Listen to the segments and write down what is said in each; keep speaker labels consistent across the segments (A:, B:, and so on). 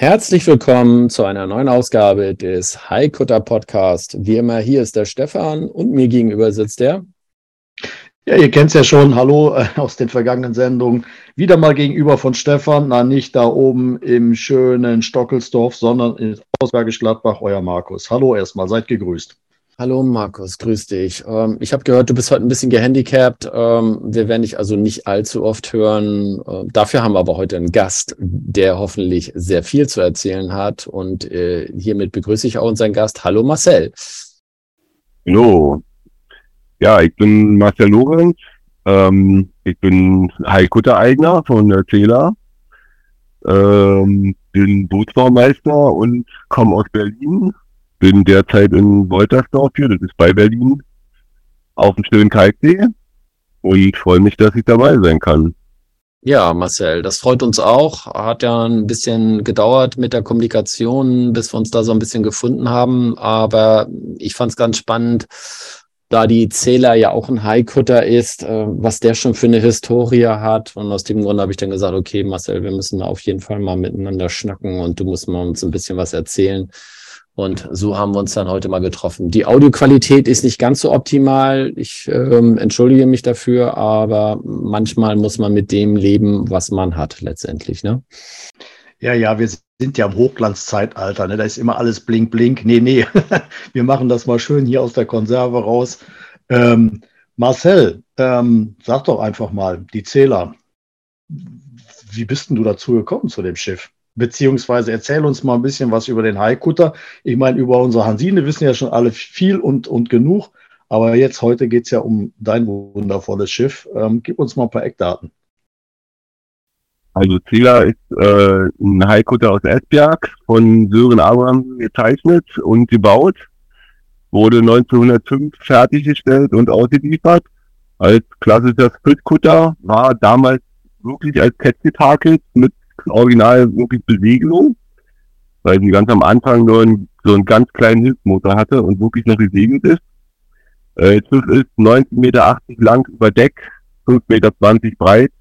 A: Herzlich willkommen zu einer neuen Ausgabe des Haikutter Podcast. Wie immer, hier ist der Stefan und mir gegenüber sitzt der.
B: Ja, ihr kennt es ja schon. Hallo äh, aus den vergangenen Sendungen. Wieder mal gegenüber von Stefan. Na, nicht da oben im schönen Stockelsdorf, sondern in Ausbergisch Gladbach, euer Markus. Hallo erstmal, seid gegrüßt.
A: Hallo Markus, grüß dich. Ähm, ich habe gehört, du bist heute ein bisschen gehandicapt. Ähm, wir werden dich also nicht allzu oft hören. Äh, dafür haben wir aber heute einen Gast, der hoffentlich sehr viel zu erzählen hat. Und äh, hiermit begrüße ich auch unseren Gast. Hallo Marcel.
C: Hallo. Ja, ich bin Marcel Lorenz. Ähm, ich bin Heilkutter-Eigner von der Zähler. Bin Bootsbaumeister und komme aus Berlin bin derzeit in Woltersdorf hier, das ist bei Berlin, auf dem schönen Kalksee und freue mich, dass ich dabei sein kann.
A: Ja, Marcel, das freut uns auch. Hat ja ein bisschen gedauert mit der Kommunikation, bis wir uns da so ein bisschen gefunden haben. Aber ich fand es ganz spannend, da die Zähler ja auch ein Highcutter ist, äh, was der schon für eine Historie hat. Und aus dem Grund habe ich dann gesagt, okay, Marcel, wir müssen auf jeden Fall mal miteinander schnacken und du musst mal uns ein bisschen was erzählen und so haben wir uns dann heute mal getroffen. Die Audioqualität ist nicht ganz so optimal. Ich ähm, entschuldige mich dafür, aber manchmal muss man mit dem leben, was man hat letztendlich. Ne?
B: Ja, ja, wir sind ja im Hochglanzzeitalter. Ne? Da ist immer alles blink, blink. Nee, nee, wir machen das mal schön hier aus der Konserve raus. Ähm, Marcel, ähm, sag doch einfach mal, die Zähler, wie bist denn du dazu gekommen zu dem Schiff? Beziehungsweise erzähl uns mal ein bisschen was über den Haikutter. Ich meine, über unsere Hansine wissen ja schon alle viel und, und genug, aber jetzt heute geht es ja um dein wundervolles Schiff. Ähm, gib uns mal ein paar Eckdaten.
C: Also Zieler ist äh, ein Haikutter aus Esbjerg von Sören Abraham gezeichnet und gebaut. Wurde 1905 fertiggestellt und ausgeliefert. Als klassischer Splitkutter war damals wirklich als getakelt mit original wirklich Besegelung, weil sie ganz am Anfang nur einen, so einen ganz kleinen Hilfsmotor hatte und wirklich noch gesegelt ist. Äh, Schiff ist 19,80 Meter lang über Deck, 5,20 Meter breit,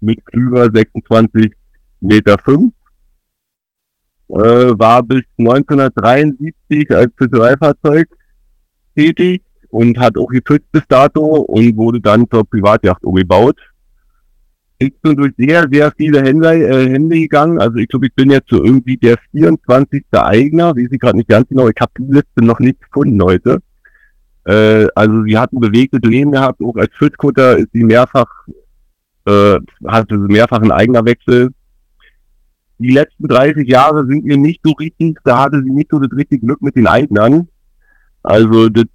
C: mit Klüver 26 Meter 5. Äh, war bis 1973 als Fischereifahrzeug tätig und hat auch gefischt bis dato und wurde dann zur Privatjacht umgebaut ich bin durch sehr, sehr viele Hände, äh, Hände gegangen. Also ich glaube, ich bin jetzt so irgendwie der 24. Eigner, wie sie gerade nicht ganz genau. Ich habe die Liste noch nicht gefunden heute. Äh, also sie hat ein bewegtes Leben gehabt, auch als Schützkutter ist sie mehrfach, äh, hatte sie mehrfach einen Eignerwechsel. Die letzten 30 Jahre sind ihr nicht so richtig, da hatte sie nicht so das richtige Glück mit den Eignern. Also das,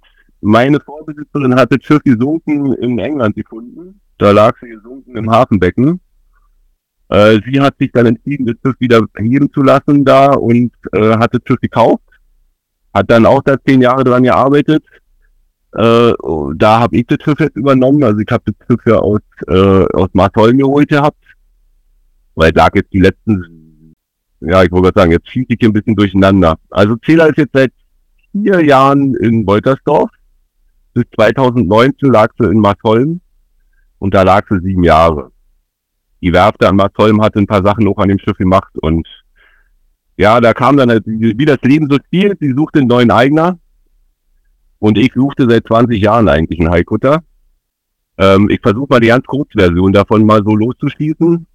C: meine Vorbesitzerin hat das Schiff gesunken in England gefunden da lag sie gesunken im Hafenbecken. Äh, sie hat sich dann entschieden, das Schiff wieder heben zu lassen da und äh, hat das Schiff gekauft. Hat dann auch da zehn Jahre dran gearbeitet. Äh, da habe ich das Schiff jetzt übernommen. Also ich habe das Schiff ja aus, äh, aus Marsholm geholt gehabt. Weil lag jetzt die letzten, ja, ich wollte sagen, jetzt schießt ich hier ein bisschen durcheinander. Also Zähler ist jetzt seit vier Jahren in Woltersdorf. Bis 2019 lag sie in Marsholm und da lag sie sieben Jahre. Die Werfte an Martolm hatte ein paar Sachen auch an dem Schiff gemacht und ja, da kam dann, halt, wie das Leben so spielt, sie suchte einen neuen Eigner und ich suchte seit 20 Jahren eigentlich einen Haikutter. Ähm, ich versuche mal die ganz Kurzversion davon mal so loszuschießen.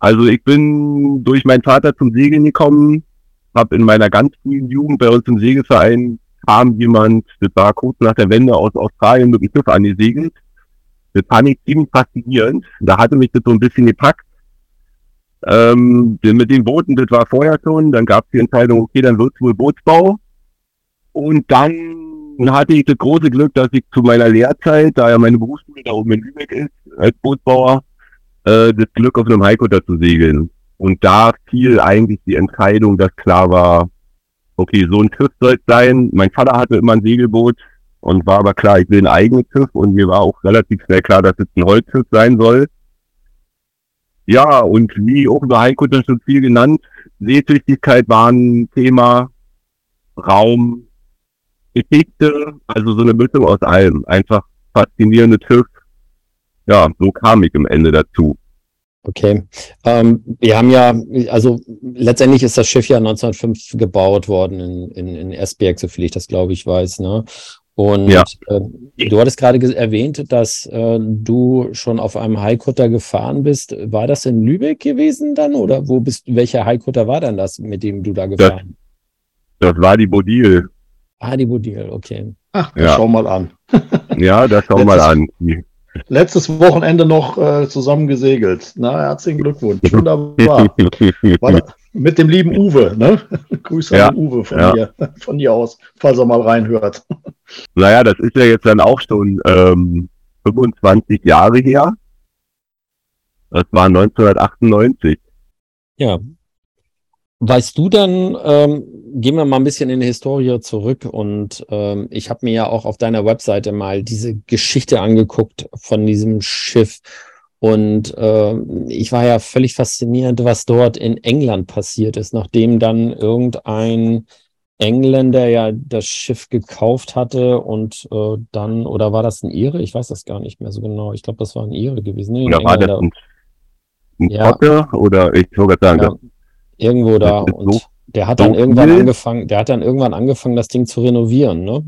C: Also ich bin durch meinen Vater zum Segeln gekommen, habe in meiner ganz frühen Jugend bei uns im Segelverein kam jemand, das war kurz nach der Wende aus Australien mit dem Schiff angesegelt das fand ich ziemlich faszinierend. Da hatte mich das so ein bisschen gepackt. Ähm, mit den Booten, das war vorher schon, dann gab es die Entscheidung, okay, dann wird es wohl Bootsbau. Und dann hatte ich das große Glück, dass ich zu meiner Lehrzeit, da ja meine Berufsschule da oben in Lübeck ist, als Bootsbauer, äh, das Glück auf einem Haikutter zu segeln. Und da fiel eigentlich die Entscheidung, dass klar war, okay, so ein Schiff soll es sein. Mein Vater hatte immer ein Segelboot und war aber klar, ich will ein eigenes Schiff und mir war auch relativ schnell klar, dass es ein Holzschiff sein soll. Ja, und wie auch über Heiko das schon viel genannt, Seetüchtigkeit war ein Thema, Raum, Geschichte, also so eine Mischung aus allem. Einfach faszinierendes Schiff. Ja, so kam ich am Ende dazu.
A: Okay. Ähm, wir haben ja, also letztendlich ist das Schiff ja 1905 gebaut worden in, in, in Esbjerg, so viel ich das glaube ich weiß. Ne? Und
C: Ja.
A: äh, du hattest gerade ge- erwähnt, dass äh, du schon auf einem Haikutter gefahren bist. War das in Lübeck gewesen dann oder wo bist welcher Haikutter war dann das, mit dem du da gefahren bist?
C: Das war die Bodil.
A: Ah, die Bodil, okay.
B: Ach,
C: Ja.
B: schau mal an.
C: Ja, das schau mal an.
B: Letztes Wochenende noch äh, zusammen gesegelt. Na, herzlichen Glückwunsch. Wunderbar. War da, mit dem lieben Uwe, ne? Grüße
C: Ja,
B: an Uwe von
C: ja.
B: hier, von hier aus, falls er mal reinhört.
C: Naja, das ist ja jetzt dann auch schon ähm, 25 Jahre her. Das war 1998.
A: Ja. Weißt du dann, ähm, gehen wir mal ein bisschen in die Historie zurück und ähm, ich habe mir ja auch auf deiner Webseite mal diese Geschichte angeguckt von diesem Schiff und ähm, ich war ja völlig fasziniert, was dort in England passiert ist, nachdem dann irgendein Engländer ja das Schiff gekauft hatte und äh, dann, oder war das ein Ire? Ich weiß das gar nicht mehr so genau. Ich glaube, das war ein Ire gewesen. Nee,
C: Oder war das ein, ein
A: Ja.
C: Oder ich wollte gerade sagen,
A: Ja, irgendwo da. Und
C: so-
A: der hat
C: so
A: dann irgendwann
C: viel.
A: angefangen, der hat dann irgendwann angefangen, das Ding zu renovieren, ne?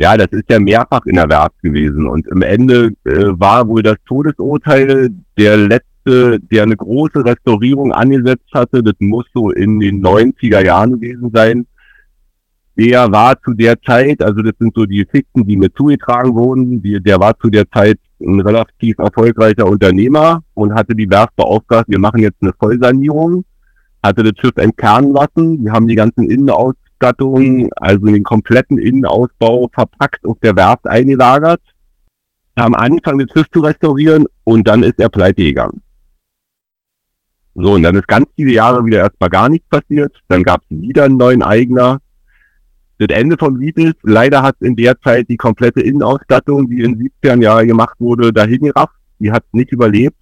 C: Ja, das ist ja mehrfach in der Werft gewesen. Und im Ende äh, war wohl das Todesurteil der letzte, der eine große Restaurierung angesetzt hatte. Das muss so in den 90er Jahren gewesen sein. Der war zu der Zeit, also das sind so die Geschichten, die mir zugetragen wurden, die, der war zu der Zeit ein relativ erfolgreicher Unternehmer und hatte die Werft beauftragt, wir machen jetzt eine Vollsanierung, hatte das Schiff entkernen lassen, wir haben die ganzen Innenausstattungen, also den kompletten Innenausbau verpackt auf der Werft eingelagert, haben angefangen, das Schiff zu restaurieren und dann ist er pleite gegangen. So, und dann ist ganz viele Jahre wieder erstmal gar nichts passiert. Dann gab es wieder einen neuen Eigner. Das Ende Lied ist, leider hat in der Zeit die komplette Innenausstattung, die in den 70ern Jahren gemacht wurde, dahin gerafft. Die hat nicht überlebt.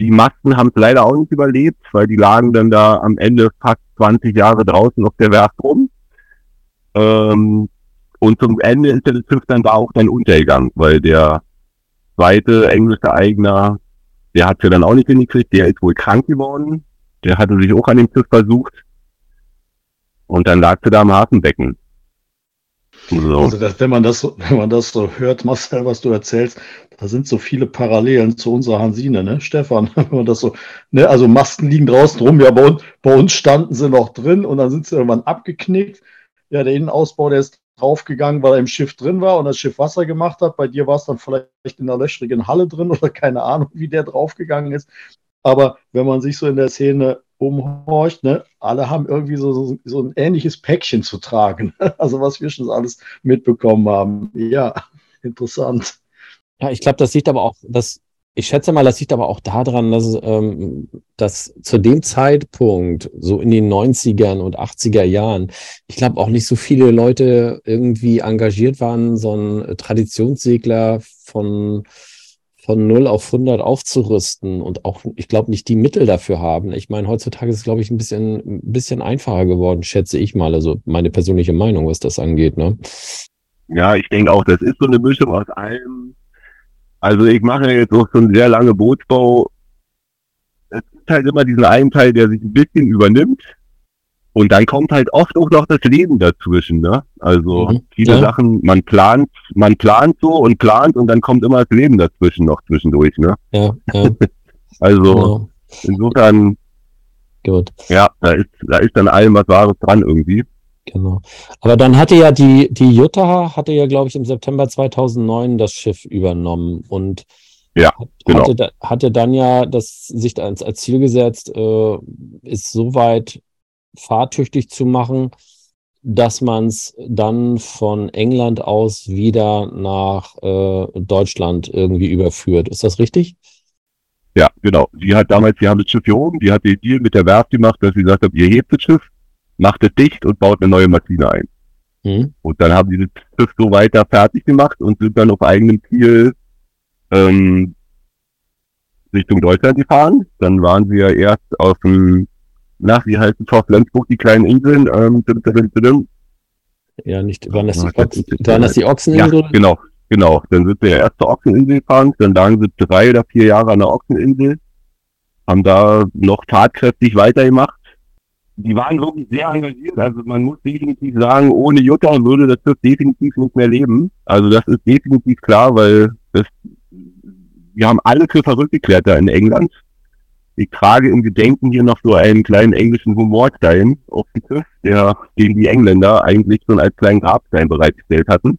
C: Die Masten haben es leider auch nicht überlebt, weil die lagen dann da am Ende fast 20 Jahre draußen auf der Werft rum. Ähm, und zum Ende ist der Schiff dann da auch dann untergegangen, weil der zweite englische Eigner, der hat ja dann auch nicht hingekriegt, der ist wohl krank geworden. Der hatte sich auch an dem Schiff versucht. Und dann lag sie da am Hafenbecken. So.
B: Also das, wenn man das so, wenn man das so hört, Marcel, was du erzählst, da sind so viele Parallelen zu unserer Hansine, ne, Stefan? Wenn man das so, ne, also Masten liegen draußen rum, ja, bei uns, bei uns standen sie noch drin und dann sind sie irgendwann abgeknickt. Ja, der Innenausbau, der ist draufgegangen, weil er im Schiff drin war und das Schiff Wasser gemacht hat. Bei dir war es dann vielleicht in einer löchrigen Halle drin oder keine Ahnung, wie der draufgegangen ist. Aber wenn man sich so in der Szene umhorcht, ne, alle haben irgendwie so, so, so ein ähnliches Päckchen zu tragen. Also was wir schon alles mitbekommen haben. Ja, interessant.
A: Ja, ich glaube, das liegt aber auch, das, ich schätze mal, das liegt aber auch daran, dass, ähm, dass zu dem Zeitpunkt, so in den 90ern und 80er Jahren, ich glaube auch nicht so viele Leute irgendwie engagiert waren, so einen Traditionssegler von, von 0 auf 100 aufzurüsten und auch, ich glaube, nicht die Mittel dafür haben. Ich meine, heutzutage ist es, glaube ich, ein bisschen, ein bisschen einfacher geworden, schätze ich mal. Also meine persönliche Meinung, was das angeht, ne?
C: Ja, ich denke auch, das ist so eine Mischung aus allem. Also ich mache jetzt auch schon sehr lange Bootsbau. Es gibt halt immer diesen einen Teil, der sich ein bisschen übernimmt. Und dann kommt halt oft auch noch das Leben dazwischen, ne? Also
A: Mhm,
C: viele
A: ja.
C: Sachen, man plant, man plant so und plant und dann kommt immer das Leben dazwischen noch zwischendurch, ne?
A: Ja, ja,
C: Also
A: genau.
C: insofern,
A: Gut.
C: ja, da ist, da ist dann allem was Wahres dran irgendwie.
A: Genau. Aber dann hatte ja die, die Jutta hatte ja, glaube ich, im September 2009 das Schiff übernommen und
C: Ja,
A: hat,
C: genau.
A: hatte, hatte dann ja das sich als, als Ziel gesetzt, äh, ist soweit fahrtüchtig zu machen, dass man es dann von England aus wieder nach äh, Deutschland irgendwie überführt. Ist das richtig?
C: Ja, genau. Die hat damals, die haben das Schiff hier oben, die hat den Deal mit der Werft gemacht, dass sie gesagt hat, ihr hebt das Schiff, macht es dicht und baut eine neue Maschine ein.
A: Mhm.
C: Und dann haben die das Schiff so weiter fertig gemacht und sind dann auf eigenem Ziel ähm, Richtung Deutschland gefahren. Dann waren sie ja erst auf dem, nach, wie heißt es, auf Flensburg, die kleinen Inseln. Ähm, dim, dim, dim.
A: Ja, nicht, waren das die,
C: Ja,
A: Ochsen, waren das die
C: Ja,
A: Ochseninsel?
C: genau, genau. Dann sind wir ja erst zur Ochseninsel gefahren, dann lagen sie drei oder vier Jahre an der Ochseninsel, haben da noch tatkräftig weitergemacht. Die waren wirklich sehr engagiert. Also man muss definitiv sagen, ohne Jutta würde das Schiff definitiv nicht mehr leben. Also das ist definitiv klar, weil das, wir haben alle für verrückt geklärt da in England. Ich trage im Gedenken hier noch so einen kleinen englischen Humorstein auf dem Schiff, der den die Engländer eigentlich schon als kleinen Grabstein bereitgestellt hatten.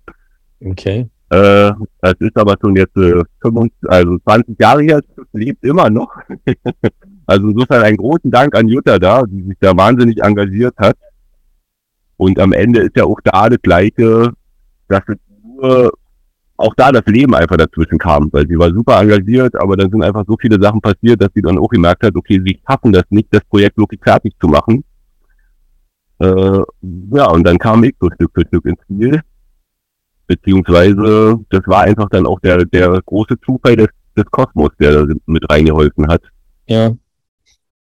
A: Okay.
C: Äh, das ist aber schon jetzt äh, 25, also 20 Jahre her, es lebt immer noch. also insofern einen großen Dank an Jutta da, die sich da wahnsinnig engagiert hat. Und am Ende ist ja auch da das Gleiche, dass es nur auch da das Leben einfach dazwischen kam, weil sie war super engagiert, aber dann sind einfach so viele Sachen passiert, dass sie dann auch gemerkt hat, okay, sie schaffen das nicht, das Projekt wirklich fertig zu machen. Äh, ja, und dann kam ich so Stück für Stück ins Spiel. Beziehungsweise, das war einfach dann auch der, der große Zufall des, des Kosmos, der da mit reingeholfen hat.
A: Ja.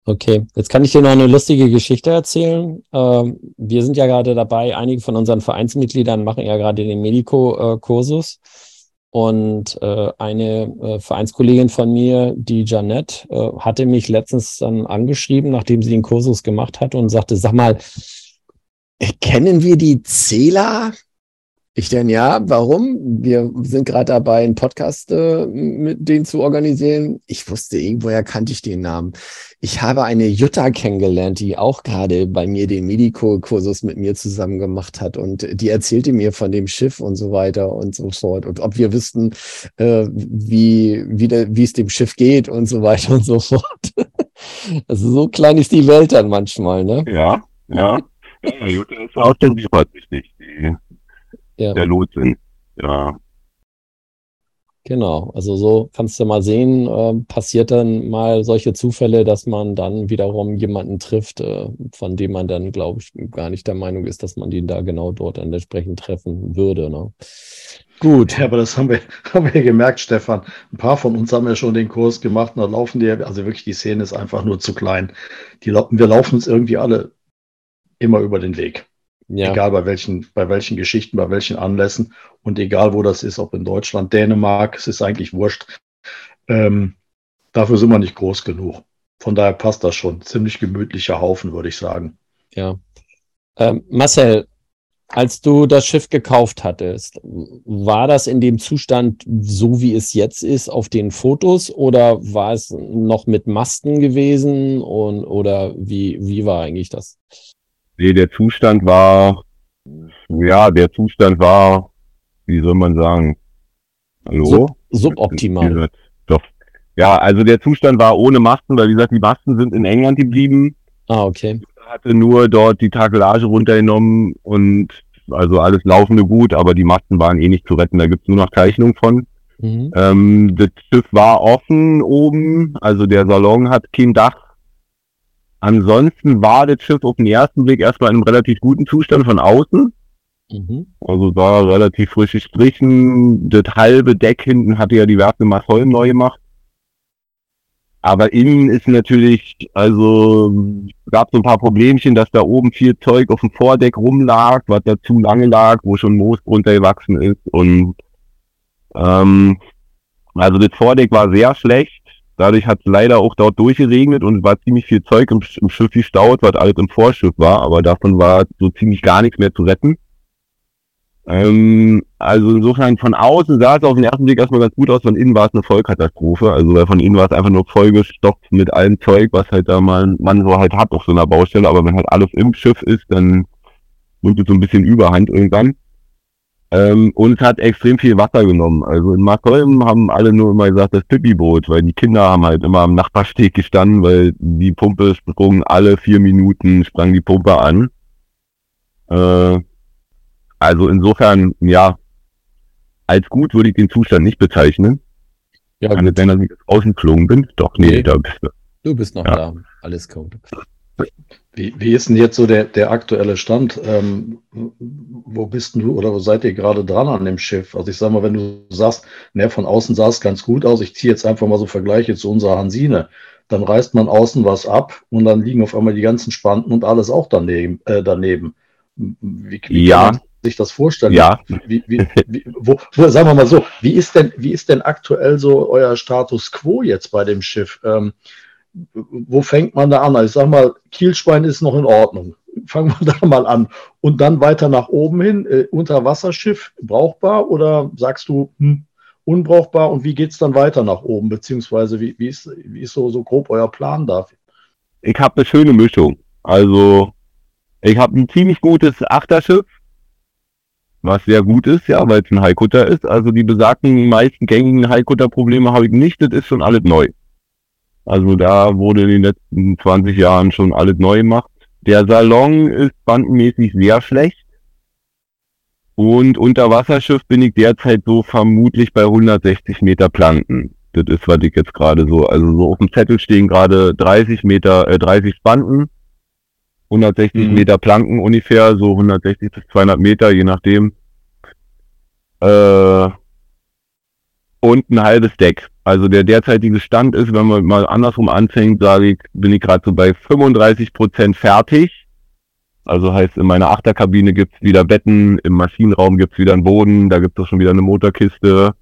A: Okay, jetzt kann ich dir noch eine lustige Geschichte erzählen. Ähm, wir sind ja gerade dabei, einige von unseren Vereinsmitgliedern machen ja gerade den Medico-Kursus. Und äh, eine äh, Vereinskollegin von mir, die Janette, äh, hatte mich letztens dann angeschrieben, nachdem sie den Kursus gemacht hat und sagte, sag mal, kennen wir die Zähler? Ich denn ja, warum? Wir sind gerade dabei, einen Podcast äh, mit denen zu organisieren. Ich wusste, irgendwoher kannte ich den Namen. Ich habe eine Jutta kennengelernt, die auch gerade bei mir den Medico-Kursus mit mir zusammen gemacht hat. Und die erzählte mir von dem Schiff und so weiter und so fort. Und ob wir wüssten, äh, wie, wie, der, wie es dem Schiff geht und so weiter und so fort. Also so klein ist die Welt dann manchmal, ne?
C: Ja, ja. ja Jutta ist Seefahrt wichtig, die,
A: Ja.
C: der Lotsen. Ja.
A: Genau, also so kannst du mal sehen, äh, passiert dann mal solche Zufälle, dass man dann wiederum jemanden trifft, äh, von dem man dann, glaube ich, gar nicht der Meinung ist, dass man den da genau dort entsprechend treffen würde. Ne? Gut,
B: Ja, aber das haben wir, haben wir gemerkt, Stefan. Ein paar von uns haben ja schon den Kurs gemacht und da laufen die, also wirklich, die Szene ist einfach nur zu klein. Die, wir laufen uns irgendwie alle immer über den Weg.
A: Ja,
B: Egal bei welchen, bei welchen Geschichten, bei welchen Anlässen und egal wo das ist, ob in Deutschland, Dänemark, es ist eigentlich wurscht. Ähm, dafür sind wir nicht groß genug. Von daher passt das schon. Ziemlich gemütlicher Haufen, würde ich sagen.
A: ja. Ähm, Marcel, als du das Schiff gekauft hattest, war das in dem Zustand, so wie es jetzt ist, auf den Fotos oder war es noch mit Masten gewesen und oder wie, wie war eigentlich das?
C: Nee, der Zustand war, ja, der Zustand war, wie soll man sagen? Hallo?
A: Sub, suboptimal.
C: Doch. Ja, also der Zustand war ohne Masten, weil wie gesagt, die Masten sind in England geblieben.
A: Ah, okay.
C: hatte nur dort die Takelage runtergenommen und also alles laufende gut, aber die Masten waren eh nicht zu retten. Da gibt's nur noch Zeichnungen von.
A: Mhm.
C: Ähm, das Schiff war offen oben, also der Salon hat kein Dach. Ansonsten war das Schiff auf den ersten Blick erstmal in einem relativ guten Zustand von außen.
A: Mhm.
C: Also war relativ frisch gestrichen. Das halbe Deck hinten hatte ja die Werft in Marsholm neu gemacht. Aber innen ist natürlich, also gab so ein paar Problemchen, dass da oben viel Zeug auf dem Vordeck rumlag, was da zu lange lag, wo schon Moos runtergewachsen ist. Und ähm, also das Vordeck war sehr schlecht. Dadurch hat es leider auch dort durchgeregnet und war ziemlich viel Zeug im, im Schiff gestaut, was alles im Vorschiff war, aber davon war so ziemlich gar nichts mehr zu retten. Ähm, also insofern von außen sah es auf den ersten Blick erstmal ganz gut aus, von innen war es eine Vollkatastrophe. Also weil von innen war es einfach nur vollgestopft mit allem Zeug, was halt da man, man so halt hat auf so einer Baustelle. Aber wenn halt alles im Schiff ist, dann nimmt es so ein bisschen Überhand irgendwann. Ähm, und es hat extrem viel Wasser genommen. Also in Markholm haben alle nur immer gesagt, das Pippi-Boot, weil die Kinder haben halt immer am Nachbarsteg gestanden, weil die Pumpe sprung alle vier Minuten, sprang die Pumpe an. Äh, also insofern, ja, als gut würde ich den Zustand nicht bezeichnen.
A: Ja,
C: es
A: gut.
C: dass ich jetzt rausgeflogen bin? Doch, nee,
A: Nee.
C: da bist du.
A: Du bist noch
C: Ja.
A: da. Alles gut.
B: Wie, wie ist denn jetzt so der, der aktuelle Stand? Ähm, wo bist denn du oder wo seid ihr gerade dran an dem Schiff? Also ich sag mal, wenn du sagst, ne, von außen sah es ganz gut aus, ich ziehe jetzt einfach mal so Vergleiche zu unserer Hansine, dann reißt man außen was ab und dann liegen auf einmal die ganzen Spanten und alles auch daneben. Äh, daneben. Wie, wie
C: Ja.
B: kann man sich das vorstellen?
C: Ja,
B: Wie, wie, wie, wo, sagen wir mal so, wie ist denn, wie ist denn aktuell so euer Status quo jetzt bei dem Schiff? Ähm, wo fängt man da an? Also ich sag mal, Kielschwein ist noch in Ordnung. Fangen wir da mal an. Und dann weiter nach oben hin, äh, Unterwasserschiff brauchbar oder sagst du hm, unbrauchbar? Und wie geht es dann weiter nach oben? Beziehungsweise wie, wie ist, wie ist so, so grob euer Plan da?
C: ich habe eine schöne Mischung. Also, ich habe ein ziemlich gutes Achterschiff, was sehr gut ist, ja, weil es ein Highcutter ist. Also die besagten meisten gängigen Highcutter-Probleme habe ich nicht, das ist schon alles neu. Also da wurde in den letzten 20 Jahren schon alles neu gemacht. Der Salon ist bandenmäßig sehr schlecht. Und Unterwasserschiff bin ich derzeit so vermutlich bei 160 Meter Planken. Das ist, was ich jetzt gerade so, also so auf dem Zettel stehen gerade 30 Meter, äh, 30 Spanten, 160
B: Mhm.
C: Meter Planken ungefähr, so 160 bis 200 Meter, je nachdem. Äh, und ein halbes Deck. Also der derzeitige Stand ist, wenn man mal andersrum anfängt, sage ich, bin ich gerade so bei 35 Prozent fertig. Also heißt, in meiner Achterkabine gibt's wieder Betten, im Maschinenraum gibt's wieder einen Boden, da gibt's auch schon wieder eine Motorkiste.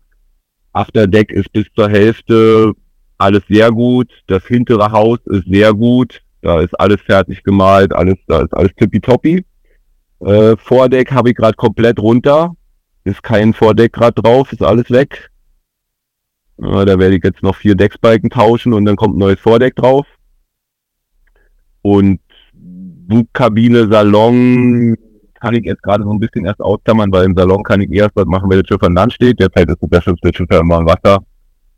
C: Afterdeck ist bis zur Hälfte alles sehr gut. Das hintere Haus ist sehr gut. Da ist alles fertig gemalt, alles, da ist alles tippitoppi. Äh, Vordeck habe ich gerade komplett runter. Ist kein Vordeck gerade drauf, ist alles weg. Äh, da werde ich jetzt noch vier Decksbalken tauschen und dann kommt ein neues Vordeck drauf. Und Bugkabine, Salon kann ich jetzt gerade so ein bisschen erst ausklammern, weil im Salon kann ich erst was machen, wenn das Schiff an Land steht. Derzeit ist das Schiff, das Schiff ja immer im Wasser.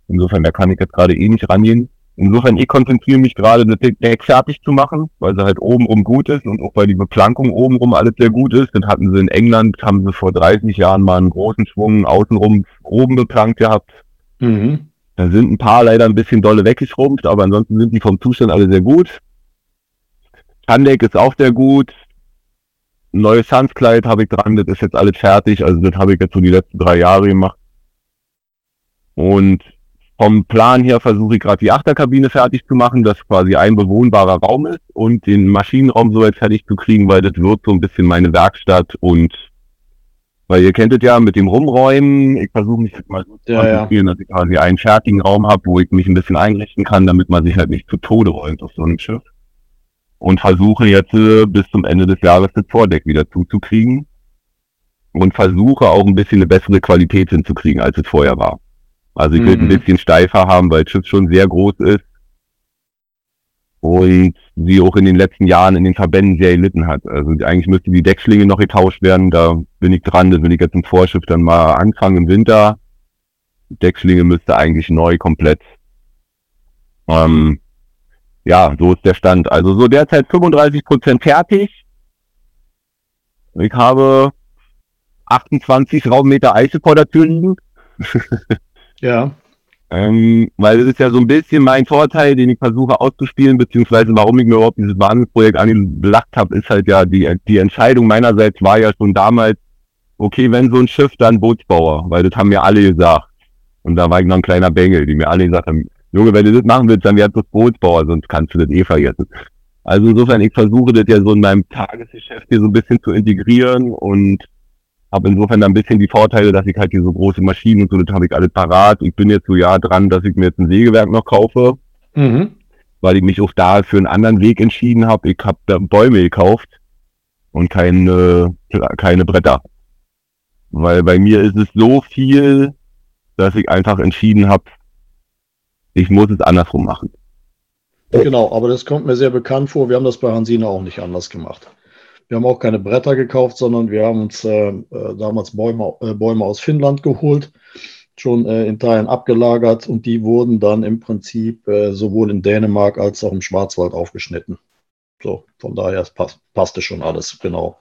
C: Insofern, da kann ich jetzt gerade eh nicht rangehen. Insofern, ich konzentriere mich gerade, das Deck fertig zu machen, weil sie halt obenrum gut ist und auch weil die Beplankung obenrum alles sehr gut ist. Das hatten sie in England, haben sie vor 30 Jahren mal einen großen Schwung außenrum oben beplankt gehabt.
B: Mhm.
C: Da sind ein paar leider ein bisschen dolle weggeschrumpft, aber ansonsten sind die vom Zustand alle sehr gut. Tandeck ist auch sehr gut. Neues Sunskleid habe ich dran, das ist jetzt alles fertig. Also das habe ich jetzt so die letzten drei Jahre gemacht. Und vom Plan her versuche ich gerade die Achterkabine fertig zu machen, dass quasi ein bewohnbarer Raum ist und den Maschinenraum soweit fertig zu kriegen, weil das wird so ein bisschen meine Werkstatt und weil ihr kennt es ja mit dem Rumräumen. Ich versuche mich jetzt mal so zu
B: Ja, ja.
C: konzentrieren, dass ich quasi einen fertigen Raum habe, wo ich mich ein bisschen einrichten kann, damit man sich halt nicht zu Tode räumt auf so einem Schiff. Und versuche jetzt äh, bis zum Ende des Jahres das Vordeck wieder zuzukriegen. Und versuche auch ein bisschen eine bessere Qualität hinzukriegen, als es vorher war. Also ich will es
B: Mhm.
C: ein bisschen steifer haben, weil das Schiff schon sehr groß ist. Und sie auch in den letzten Jahren in den Verbänden sehr gelitten hat. Also eigentlich müsste die Deckschlinge noch getauscht werden. Da bin ich dran. Das will ich jetzt im Vorschiff dann mal anfangen im Winter. Die Deckschlinge müsste eigentlich neu komplett. Ähm, ja, so ist der Stand. Also so derzeit 35 Prozent fertig. Ich habe 28 Raummeter Eise vor der Tür liegen.
B: Ja.
C: Ähm, weil das ist ja so ein bisschen mein Vorteil, den ich versuche auszuspielen, beziehungsweise warum ich mir überhaupt dieses Wahnsinnsprojekt angelacht habe, ist halt ja, die, die Entscheidung meinerseits war ja schon damals, okay, wenn so ein Schiff, dann Bootsbauer, weil das haben mir alle gesagt. Und da war ich noch ein kleiner Bengel, die mir alle gesagt haben, Junge, wenn du das machen willst, dann wärst du Bootsbauer, sonst kannst du das eh vergessen. Also insofern, ich versuche das ja so in meinem Tagesgeschäft hier so ein bisschen zu integrieren und habe insofern dann ein bisschen die Vorteile, dass ich halt hier so große Maschinen und so, das habe ich alles parat. Ich bin jetzt so ja dran, dass ich mir jetzt ein Sägewerk noch kaufe,
B: Mhm.
C: weil ich mich auch da für einen anderen Weg entschieden habe. Ich habe da Bäume gekauft und keine, keine Bretter. Weil bei mir ist es so viel, dass ich einfach entschieden habe, ich muss es andersrum machen.
B: Genau, aber das kommt mir sehr bekannt vor. Wir haben das bei Hansine auch nicht anders gemacht. Wir haben auch keine Bretter gekauft, sondern wir haben uns äh, äh, damals Bäume, äh, Bäume aus Finnland geholt, schon äh, in Teilen abgelagert und die wurden dann im Prinzip äh, sowohl in Dänemark als auch im Schwarzwald aufgeschnitten. So, von daher passt, passte schon alles, genau.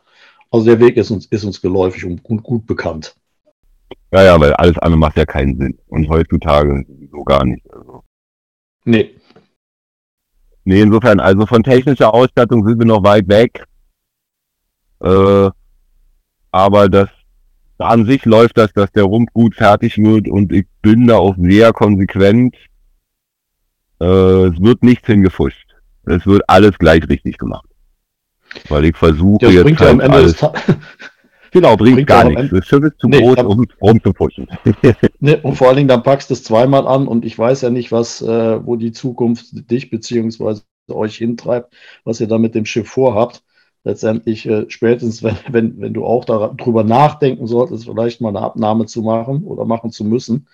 B: Also der Weg ist uns, ist uns geläufig und gut, gut bekannt.
C: Ja, ja, weil alles andere macht ja keinen Sinn. Und heutzutage sowieso gar nicht. Also.
B: Nee.
C: Nee, insofern, also von technischer Ausstattung sind wir noch weit weg. Äh, aber das an sich läuft das, dass der Rumpf gut fertig wird und ich bin da auch sehr konsequent. Äh, es wird nichts hingefuscht. Es wird alles gleich richtig gemacht. Weil ich versuche jetzt
B: bringt ja am
C: halt
B: Ende
C: alles. Genau, bringt,
B: bringt
C: gar nichts. Das Schiff ist zu
B: Nee,
C: groß,
B: hab-
C: um rumzufuschen.
B: Nee, und vor allen Dingen, dann packst du es zweimal an und ich weiß ja nicht, was, äh, wo die Zukunft dich beziehungsweise euch hintreibt, was ihr da mit dem Schiff vorhabt. Letztendlich, äh, spätestens, wenn, wenn, wenn du auch darüber nachdenken solltest, vielleicht mal eine Abnahme zu machen oder machen zu müssen,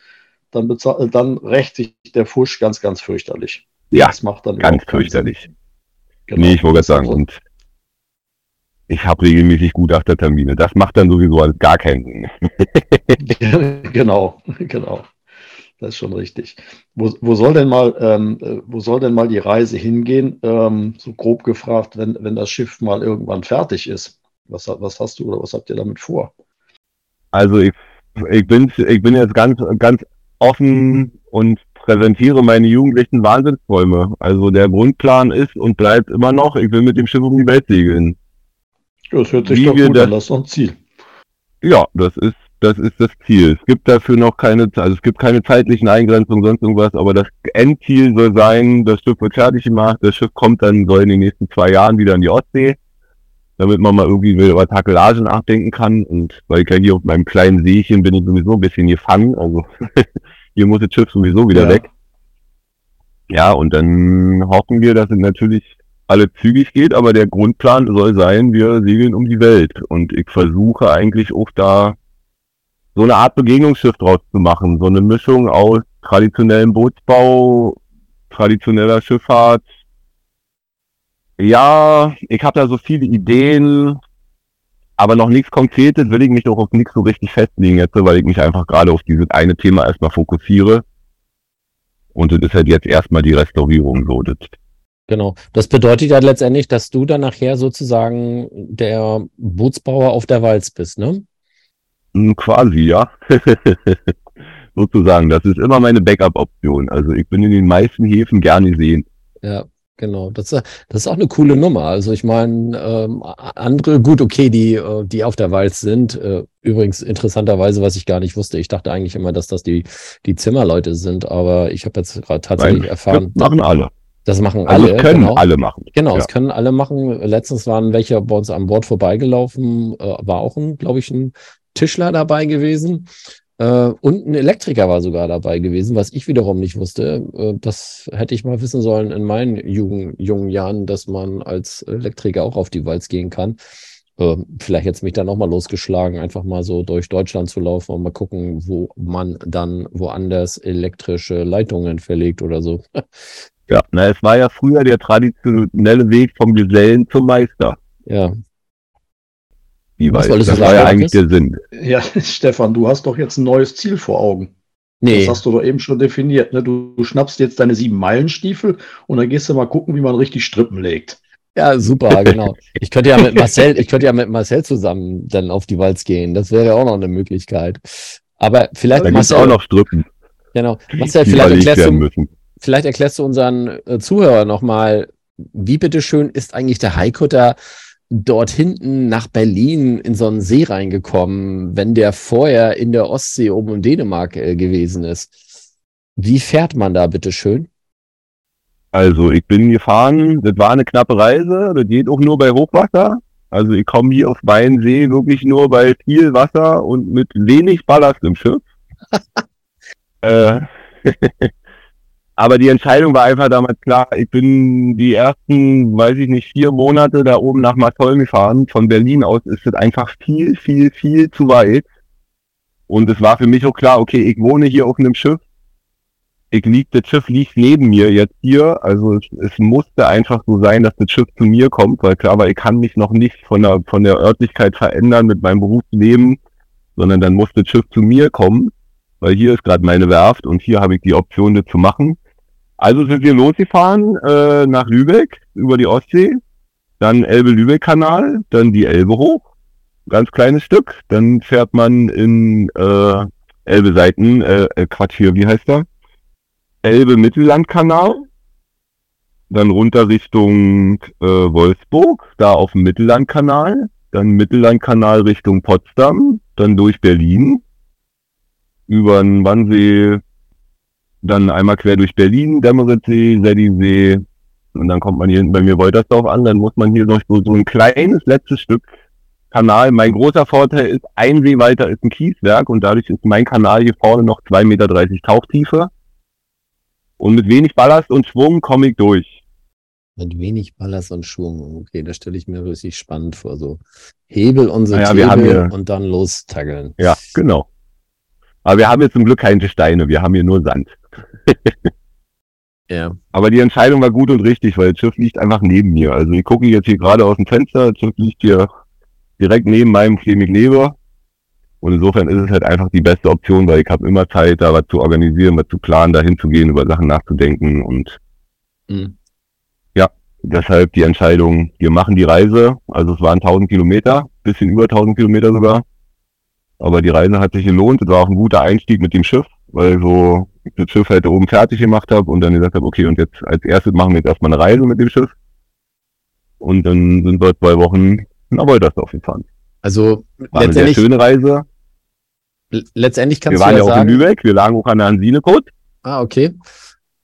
B: dann, bezahl- dann rächt sich der Fusch ganz, ganz fürchterlich.
C: Ja,
B: das macht dann
C: ganz fürchterlich.
B: Genau.
C: Nee, ich wollte sagen,
B: Also,
C: und ich habe regelmäßig Gutachtertermine. Das macht dann sowieso alles gar keinen Sinn.
B: genau, genau. Das ist schon richtig. Wo, wo soll denn mal, ähm, äh, wo soll denn mal die Reise hingehen? Ähm, so grob gefragt, wenn, wenn das Schiff mal irgendwann fertig ist. Was, was hast du oder was habt ihr damit vor?
C: Also ich, ich, bin, ich bin jetzt ganz, ganz offen und präsentiere meine jugendlichen Wahnsinnsträume. Also der Grundplan ist und bleibt immer noch, ich will mit dem Schiff um die Welt segeln.
B: Das hört sich
C: Wie
B: doch gut
C: das-
B: an, das ist doch ein Ziel.
C: Ja, das ist, das ist das Ziel. Es gibt dafür noch keine, also es gibt keine zeitlichen Eingrenzungen, sonst irgendwas, aber das Endziel soll sein, das Schiff wird fertig gemacht, das Schiff kommt dann, soll in den nächsten zwei Jahren wieder in die Ostsee, damit man mal irgendwie über Takelage nachdenken kann. Und weil ich ja hier auf meinem kleinen Seechen bin ich sowieso ein bisschen gefangen, also hier muss das Schiff sowieso wieder
B: Ja.
C: weg. Ja, und dann hoffen wir, dass es natürlich alle zügig geht, aber der Grundplan soll sein, wir segeln um die Welt. Und ich versuche eigentlich auch da so eine Art Begegnungsschiff draus zu machen. So eine Mischung aus traditionellem Bootsbau, traditioneller Schifffahrt. Ja, ich habe da so viele Ideen, aber noch nichts Konkretes will ich mich doch auf nichts so richtig festlegen jetzt, weil ich mich einfach gerade auf dieses eine Thema erstmal fokussiere. Und das ist halt jetzt erstmal die Restaurierung so. Das
A: Genau. Das bedeutet ja letztendlich, dass du dann nachher sozusagen der Bootsbauer auf der Walz bist, ne?
C: Quasi, ja. Sozusagen. Das ist immer meine Backup-Option. Also ich bin in den meisten Häfen gerne gesehen.
A: Ja, genau. Das, ist- das ist auch eine coole Nummer. Also ich meine, ähm, andere, gut, okay, die, äh, die auf der Walz sind. Äh, übrigens interessanterweise, was ich gar nicht wusste. Ich dachte eigentlich immer, dass das die, die Zimmerleute sind, aber ich habe jetzt gerade tatsächlich
C: Nein,
A: erfahren,
C: Das machen alle.
A: das machen
C: Also
A: alle.
C: es können
A: genau.
C: alle machen.
A: Genau,
C: Ja.
A: es können alle machen. Letztens waren welche bei uns an Bord vorbeigelaufen, äh, war auch ein, glaube ich, ein Tischler dabei gewesen. Äh, und ein Elektriker war sogar dabei gewesen, was ich wiederum nicht wusste. Äh, das hätte ich mal wissen sollen in meinen jungen, jungen Jahren, dass man als Elektriker auch auf die Walz gehen kann. Äh, vielleicht jetzt mich dann nochmal losgeschlagen, einfach mal so durch Deutschland zu laufen und mal gucken, wo man dann woanders elektrische Leitungen verlegt oder so.
C: Ja, na, es war ja früher der traditionelle Weg vom Gesellen zum Meister.
A: ja,
C: Wie
A: Was
C: weit?
A: du
C: das war ja eigentlich der Sinn.
B: Ja, Stefan, du hast doch jetzt ein neues Ziel vor Augen.
A: nee.
B: Das hast du doch eben schon definiert. Ne? Du, du schnappst jetzt deine sieben Meilenstiefel und dann gehst du mal gucken, wie man richtig Strippen legt.
A: Ja, super, genau. Ich könnte ja mit Marcel, ich könnte ja mit Marcel zusammen dann auf die Walz gehen. Das wäre ja auch noch eine Möglichkeit. Aber vielleicht,
C: Da
A: Marcel,
C: auch noch Strippen,
A: genau. Marcel, vielleicht erklärst du, vielleicht erklärst du unseren äh, Zuhörern nochmal, wie bitteschön ist eigentlich der Haikutter dort hinten nach Berlin in so einen See reingekommen, wenn der vorher in der Ostsee oben in Dänemark äh, gewesen ist? Wie fährt man da bitteschön?
C: Also ich bin gefahren, das war eine knappe Reise, das geht auch nur bei Hochwasser. Also ich komme hier auf meinen See wirklich nur bei viel Wasser und mit wenig Ballast im Schiff. äh, aber die Entscheidung war einfach damals klar. Ich bin die ersten, weiß ich nicht, vier Monate da oben nach Martolm gefahren. Von Berlin aus ist es einfach viel, viel, viel zu weit. Und es war für mich auch klar, okay, ich wohne hier auf einem Schiff ich lieg, das Schiff liegt neben mir jetzt hier, also es, es musste einfach so sein, dass das Schiff zu mir kommt, weil klar war, ich kann mich noch nicht von der, von der Örtlichkeit verändern mit meinem Berufsleben, sondern dann muss das Schiff zu mir kommen, weil hier ist gerade meine Werft und hier habe ich die Option, das zu machen. Also sind wir losgefahren äh, nach Lübeck über die Ostsee, dann Elbe-Lübeck-Kanal, dann die Elbe hoch, ganz kleines Stück, dann fährt man in äh, Elbe-Seiten, äh, äh, Quatsch hier, wie heißt der? Elbe-Mittellandkanal. Dann runter Richtung äh, Wolfsburg, da auf dem Mittellandkanal. Dann Mittellandkanal Richtung Potsdam, dann durch Berlin. Über den Wannsee, dann einmal quer durch Berlin, Dämmeretsee, Seddisee. Und dann kommt man hier hinten bei mir Woltersdorf an, dann muss man hier noch so, so ein kleines letztes Stück Kanal. Mein großer Vorteil ist, ein See weiter ist ein Kieswerk und dadurch ist mein Kanal hier vorne noch 2,30 Meter Tauchtiefe. Und mit wenig Ballast und Schwung komme ich durch.
A: Mit wenig Ballast und Schwung. Okay, das stelle ich mir richtig spannend vor. So Hebel und so
C: Naja, wir haben
A: Hebel
C: hier-
A: und dann lostaggeln.
C: Ja, genau. Aber wir haben hier zum Glück keine Steine, wir haben hier nur Sand.
A: Ja.
C: Aber die Entscheidung war gut und richtig, weil das Schiff liegt einfach neben mir. Also ich gucke jetzt hier gerade aus dem Fenster, das Schiff liegt hier direkt neben meinem Chemik Leber. Und insofern ist es halt einfach die beste Option, weil ich habe immer Zeit, da was zu organisieren, was zu planen, dahin zu gehen, über Sachen nachzudenken und
A: Mhm.
C: deshalb die Entscheidung, wir machen die Reise. Also es waren 1000 Kilometer, bisschen über 1000 Kilometer sogar. Aber die Reise hat sich gelohnt. Es war auch ein guter Einstieg mit dem Schiff, weil so das Schiff halt oben fertig gemacht habe und dann gesagt habe, okay, und jetzt als erstes machen wir jetzt erstmal eine Reise mit dem Schiff. Und dann sind wir zwei Wochen nach Woltersdorf gefahren.
A: Also
C: War eine sehr schöne Reise.
A: letztendlich
C: Wir
A: kannst
C: waren
A: du
C: ja
A: ja
C: auch in
A: sagen.
C: Lübeck, wir lagen auch an der Hansinekot.
A: Ah, okay.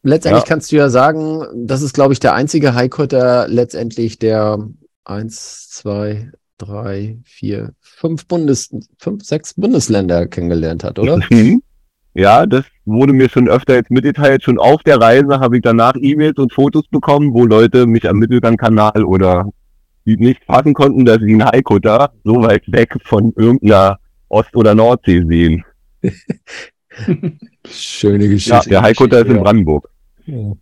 A: Letztendlich
C: Ja.
A: kannst du ja sagen, das ist, glaube ich, der einzige Highcutter letztendlich, der eins, zwei, drei, vier, fünf Bundes, fünf, sechs Bundesländer kennengelernt hat, oder?
C: Mhm. Ja, das wurde mir schon öfter jetzt mitgeteilt. Schon auf der Reise habe ich danach E-Mails und Fotos bekommen, wo Leute mich am Mittellandkanal oder die nicht fassen konnten, dass sie einen Haikutter so weit weg von irgendeiner Ost- oder Nordsee sehen.
A: Schöne
C: Ja,
A: Geschichte.
C: der Haikutter ist in
A: ja.
C: Brandenburg.
A: Ja.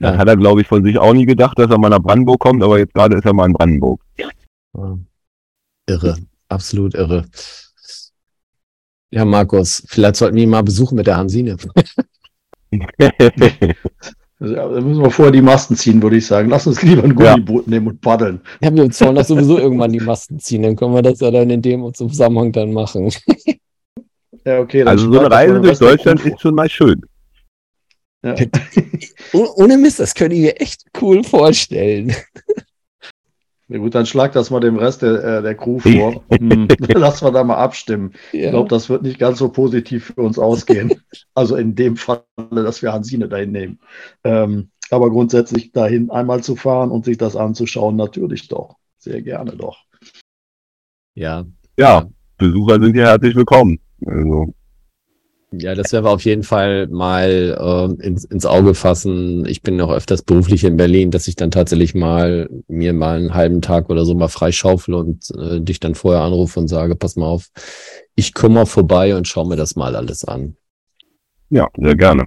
C: Das
A: Ja.
C: hat er, glaube ich, von sich auch nie gedacht, dass er mal nach Brandenburg kommt, aber jetzt gerade ist er mal in Brandenburg.
A: Ja. Irre, absolut irre. Ja, Markus, vielleicht sollten wir ihn mal besuchen mit der Hansine.
B: Ja, da müssen wir vorher die Masten ziehen, würde ich sagen. Lass uns lieber ein
C: Ja.
B: Gummiboot nehmen und paddeln.
A: Ja, wir wollen doch sowieso irgendwann die Masten ziehen, dann können wir das ja dann in dem Zusammenhang dann machen.
B: Ja, okay. dann
C: also so eine Reise durch Deutschland ist schon mal schön.
B: Ja.
A: Oh- Ohne Mist, das könnte ich mir echt cool vorstellen.
B: Ja, gut, dann schlag das mal dem Rest der, äh, der Crew vor. Lass wir da mal abstimmen. Ich
A: Ja.
B: glaube, das wird nicht ganz so positiv für uns ausgehen. also in dem Falle, dass wir Hansine dahin nehmen. Ähm, aber grundsätzlich dahin einmal zu fahren und sich das anzuschauen, natürlich doch. Sehr gerne doch.
A: ja,
C: Ja, Besucher sind hier herzlich willkommen. Also,
A: Ja, das werden wir auf jeden Fall mal ähm, ins, ins Auge fassen. Ich bin noch öfters beruflich in Berlin, dass ich dann tatsächlich mal mir mal einen halben Tag oder so mal freischaufel und äh, dich dann vorher anrufe und sage, pass mal auf, ich komme mal vorbei und schau mir das mal alles an.
C: ja, sehr gerne.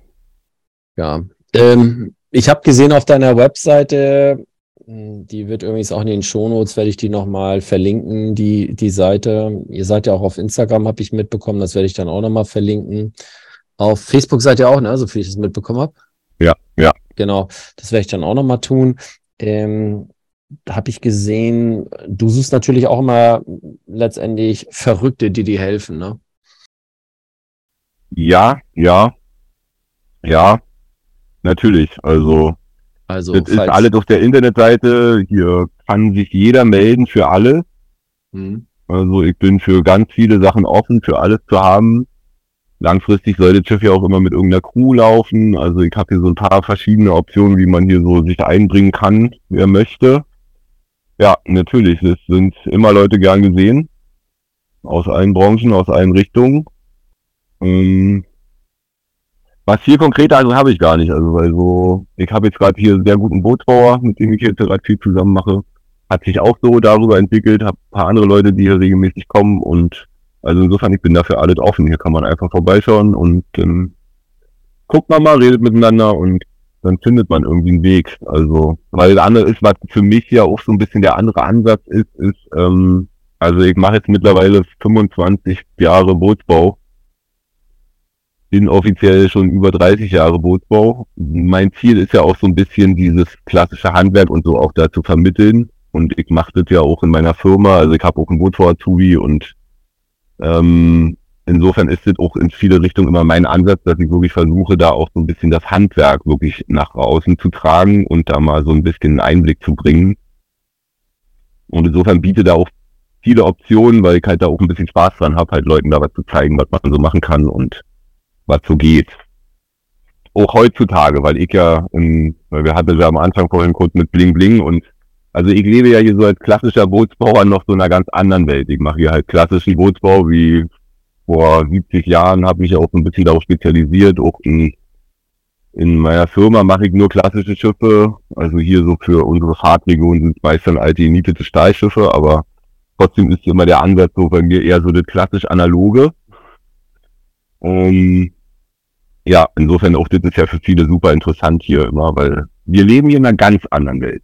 A: Ja. Ähm, ich habe gesehen auf deiner Webseite, die wird übrigens auch in den Shownotes, werde ich die nochmal verlinken, die, die Seite. Ihr seid ja auch auf Instagram, habe ich mitbekommen, das werde ich dann auch nochmal verlinken. Auf Facebook seid ihr auch, ne, so viel ich das mitbekommen habe.
C: Ja, ja.
A: Genau, das werde ich dann auch nochmal tun. Ähm, habe ich gesehen, du suchst natürlich auch immer letztendlich Verrückte, die dir helfen, ne?
C: Ja, ja, ja, natürlich. Also,
A: Also,
C: das ist alles auf der Internetseite. Hier kann sich jeder melden für alles.
A: Hm.
C: Also, ich bin für ganz viele Sachen offen, für alles zu haben. Langfristig soll das Schiff ja auch immer mit irgendeiner Crew laufen. Also, ich habe hier so ein paar verschiedene Optionen, wie man hier so sich einbringen kann, wer möchte. Ja, natürlich. Es sind immer Leute gern gesehen. Aus allen Branchen, aus allen Richtungen. Ähm, was viel konkreter also habe ich gar nicht. Also weil so, ich habe jetzt gerade hier einen sehr guten Bootsbauer, mit dem ich jetzt gerade viel zusammen mache. Hat sich auch so darüber entwickelt, habe ein paar andere Leute, die hier regelmäßig kommen und also insofern, ich bin dafür alles offen. Hier kann man einfach vorbeischauen und ähm, guckt man mal, redet miteinander und dann findet man irgendwie einen Weg. Also, weil das andere ist, was für mich ja auch so ein bisschen der andere Ansatz ist, ist, ähm, also ich mache jetzt mittlerweile 25 Jahre Bootsbau bin offiziell schon über 30 Jahre Bootsbau. Mein Ziel ist ja auch so ein bisschen dieses klassische Handwerk und so auch da zu vermitteln. Und ich mache das ja auch in meiner Firma. Also ich habe auch einen Bootsbau Azubi und ähm, insofern ist es auch in viele Richtungen immer mein Ansatz, dass ich wirklich versuche, da auch so ein bisschen das Handwerk wirklich nach außen zu tragen und da mal so ein bisschen Einblick zu bringen. Und insofern biete da auch viele Optionen, weil ich halt da auch ein bisschen Spaß dran habe, halt Leuten da was zu zeigen, was man so machen kann und was so geht. Auch heutzutage, weil ich ja, in, weil wir hatten ja am Anfang vorhin kurz mit Bling Bling und also ich lebe ja hier so als klassischer Bootsbauer noch so einer ganz anderen Welt. Ich mache hier halt klassischen Bootsbau wie vor 70 Jahren, habe mich ja auch ein bisschen darauf spezialisiert. Auch in, in meiner Firma mache ich nur klassische Schiffe. Also hier so für unsere Fahrtregion sind meist dann alte genietete Stahlschiffe, aber trotzdem ist immer der Ansatz so bei mir eher so das klassisch analoge. Ähm, ja, insofern auch das ist ja für viele super interessant hier immer, weil wir leben hier in einer ganz anderen Welt.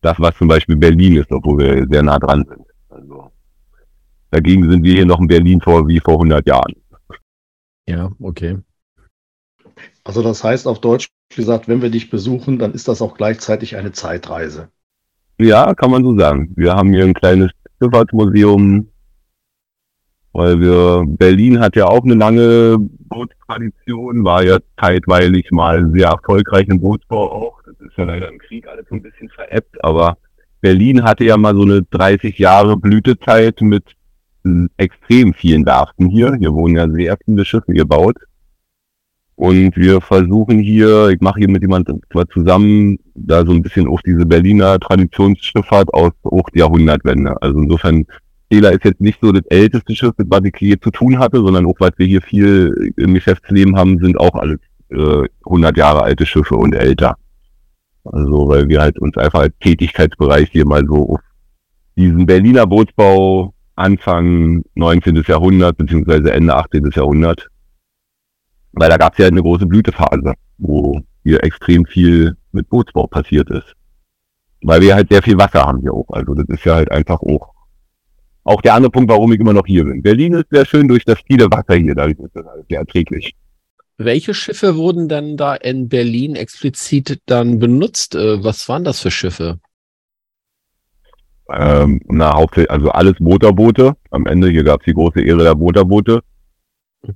C: Das, was zum Beispiel Berlin ist, obwohl wir sehr nah dran sind. Also, dagegen sind wir hier noch in Berlin vor, wie vor 100 Jahren.
A: Ja, okay.
B: Also das heißt auf Deutsch gesagt, wenn wir dich besuchen, dann ist das auch gleichzeitig eine Zeitreise.
C: Ja, kann man so sagen. Wir haben hier ein kleines Schifffahrtsmuseum, weil wir, Berlin hat ja auch eine lange Bootstradition, war ja zeitweilig mal sehr erfolgreich im Bootsbau auch. Das ist ja leider im Krieg alles so ein bisschen veräppt, aber Berlin hatte ja mal so eine 30 Jahre Blütezeit mit extrem vielen Werften hier. Hier wurden ja sehr viele Schiffe gebaut. Und wir versuchen hier, ich mache hier mit jemandem zusammen, da so ein bisschen auf diese Berliner Traditionsschifffahrt aus auch die Jahrhundertwende. Also insofern, Stela ist jetzt nicht so das älteste Schiff, mit was ich hier zu tun hatte, sondern auch, was wir hier viel im Geschäftsleben haben, sind auch alles äh, 100 Jahre alte Schiffe und älter. Also, weil wir halt uns einfach als Tätigkeitsbereich hier mal so auf diesen Berliner Bootsbau Anfang 19. Jahrhundert, beziehungsweise Ende 18. Jahrhundert weil da gab es ja eine große Blütephase, wo hier extrem viel mit Bootsbau passiert ist. Weil wir halt sehr viel Wasser haben hier auch. Also das ist ja halt einfach auch. Auch der andere Punkt, warum ich immer noch hier bin. Berlin ist sehr schön durch das viele Wasser hier, dadurch ist das alles sehr erträglich.
A: Welche Schiffe wurden denn da in Berlin explizit dann benutzt? Äh, was waren das für Schiffe?
C: Ähm, na, hauptsächlich, also alles Motorboote. Am Ende, hier gab es die große Ehre der Motorboote.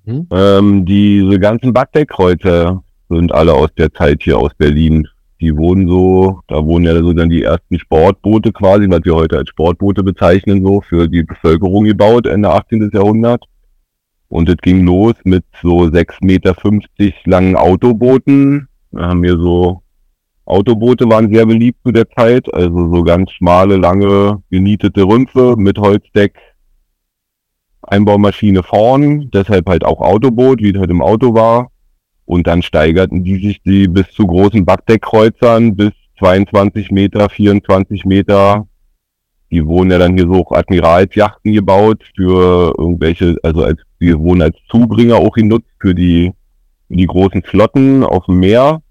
C: Mhm. Ähm, diese ganzen Backdeckkreuzer sind alle aus der Zeit hier aus Berlin. Die wurden so, da wurden ja so dann die ersten Sportboote quasi, was wir heute als Sportboote bezeichnen, so für die Bevölkerung gebaut, Ende 18. Jahrhundert. Und es ging los mit so 6,50 Meter langen Autobooten. Da haben wir so, Autoboote waren sehr beliebt zu der Zeit, also so ganz schmale, lange, genietete Rümpfe mit Holzdeck, Einbaumaschine vorn, deshalb halt auch Autoboot, wie es halt im Auto war. Und dann steigerten die sich die bis zu großen Backdeckkreuzern bis 22 Meter, 24 Meter. Die wurden ja dann hier so Admiralsjachten gebaut für irgendwelche, also als, die wurden als Zubringer auch genutzt für die, für die großen Flotten auf dem Meer.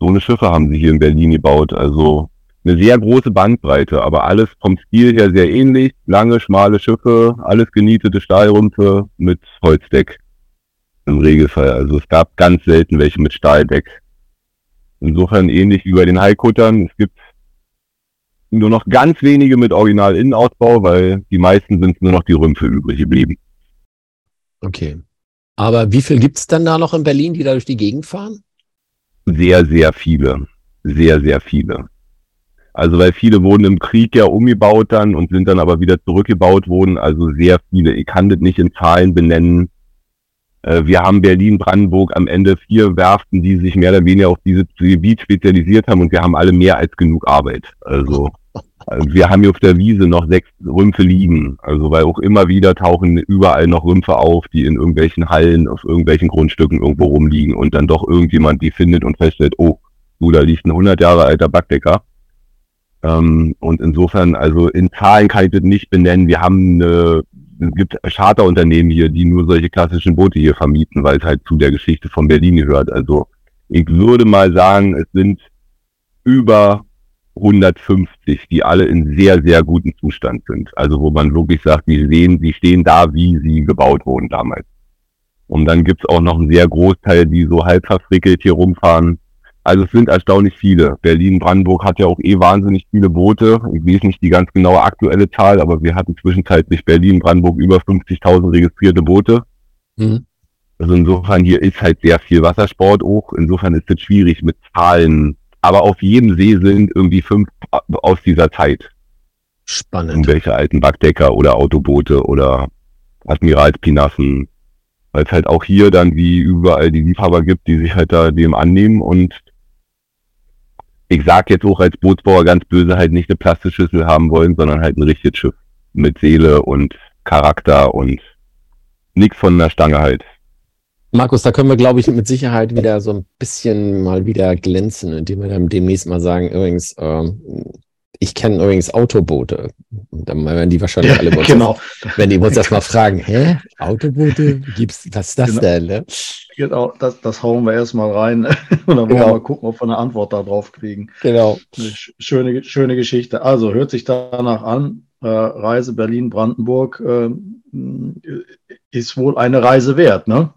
C: So eine Schiffe haben sie hier in Berlin gebaut. Also eine sehr große Bandbreite, aber alles vom Stil her sehr ähnlich. Lange, schmale Schiffe, alles genietete Stahlrümpfe mit Holzdeck. Im Regelfall. Also es gab ganz selten welche mit Stahldeck. Insofern ähnlich wie bei den Haikuttern. Es gibt nur noch ganz wenige mit Original-Innenausbau, weil die meisten sind nur noch die Rümpfe übrig geblieben.
A: Okay. Aber wie viel gibt es dann da noch in Berlin, die da durch die Gegend fahren?
C: Sehr, sehr viele. Sehr, sehr viele. Also weil viele wurden im Krieg ja umgebaut dann und sind dann aber wieder zurückgebaut worden. Also sehr viele. Ich kann das nicht in Zahlen benennen. Äh, wir haben Berlin, Brandenburg am Ende vier Werften, die sich mehr oder weniger auf dieses Gebiet spezialisiert haben und wir haben alle mehr als genug Arbeit. Also äh, wir haben hier auf der Wiese noch sechs Rümpfe liegen. Also weil auch immer wieder tauchen überall noch Rümpfe auf, die in irgendwelchen Hallen, auf irgendwelchen Grundstücken irgendwo rumliegen und dann doch irgendjemand die findet und feststellt, oh, du, da liegt ein 100 Jahre alter Backdecker ähm, und insofern, also in Zahlen kann ich das nicht benennen. Wir haben eine, es gibt Charterunternehmen hier, die nur solche klassischen Boote hier vermieten, weil es halt zu der Geschichte von Berlin gehört. Also ich würde mal sagen, es sind über 150, die alle in sehr, sehr gutem Zustand sind. Also wo man wirklich sagt, die sehen, die stehen da, wie sie gebaut wurden damals. Und dann gibt's auch noch einen sehr Großteil, die so halb verfrickelt hier rumfahren, also es sind erstaunlich viele. Berlin-Brandenburg hat ja auch eh wahnsinnig viele Boote. Ich weiß nicht die ganz genaue aktuelle Zahl, aber wir hatten zwischenzeitlich Berlin-Brandenburg über 50.000 registrierte Boote.
A: Mhm.
C: Also insofern hier ist halt sehr viel Wassersport auch. Insofern ist es schwierig mit Zahlen. Aber auf jedem See sind irgendwie fünf aus dieser Zeit.
A: Spannend.
C: Irgendwelche alten Backdecker oder Autoboote oder Admiralspinassen. Weil es halt auch hier dann wie überall die Liebhaber gibt, die sich halt da dem annehmen und ich sag jetzt auch als Bootsbauer ganz böse halt nicht eine Plastikschüssel haben wollen, sondern halt ein richtiges Schiff mit Seele und Charakter und nichts von der Stange halt.
A: Markus, da können wir, glaube ich, mit Sicherheit wieder so ein bisschen mal wieder glänzen, indem wir dann demnächst mal sagen, übrigens, ähm, ich kenne übrigens Autoboote. Und dann werden die wahrscheinlich
B: Ja,
A: alle bei uns,
B: genau.
A: wenn die uns erstmal fragen, hä? Autoboote? Gibt's, was ist das
B: Genau.
A: denn? Ne?
B: Genau, das, das hauen wir erstmal rein und dann wollen
A: Genau.
B: wir mal gucken, ob wir eine Antwort darauf kriegen.
A: Genau.
B: Eine schöne, schöne Geschichte. Also hört sich danach an. Äh, Reise Berlin-Brandenburg äh, ist wohl eine Reise wert, ne?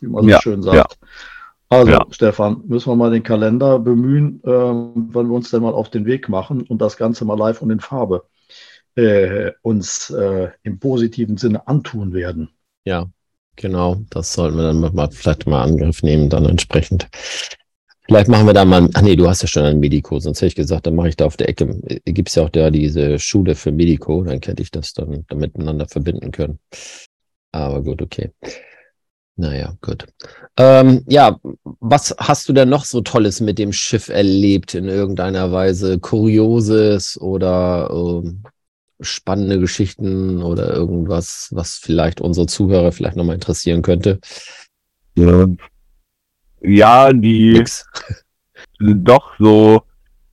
B: Wie man so
C: Ja,
B: schön sagt.
C: ja.
B: Also,
C: Ja.
B: Stefan, müssen wir mal den Kalender bemühen, äh, wenn wir uns dann mal auf den Weg machen und das Ganze mal live und in Farbe äh, uns äh, im positiven Sinne antun werden.
A: Ja, genau. Das sollten wir dann mal vielleicht mal Angriff nehmen, dann entsprechend. Vielleicht machen wir da mal, ach nee, du hast ja schon einen Medico, sonst hätte ich gesagt, dann mache ich da auf der Ecke, äh, gibt's ja auch da diese Schule für Medico, dann hätte ich das dann, dann miteinander verbinden können. Aber gut, okay. Naja, gut. Ähm, ja, was hast du denn noch so Tolles mit dem Schiff erlebt in irgendeiner Weise? Kurioses oder ähm, spannende Geschichten oder irgendwas, was vielleicht unsere Zuhörer vielleicht nochmal interessieren könnte?
C: Ja, ja die
A: Nix.
C: doch so,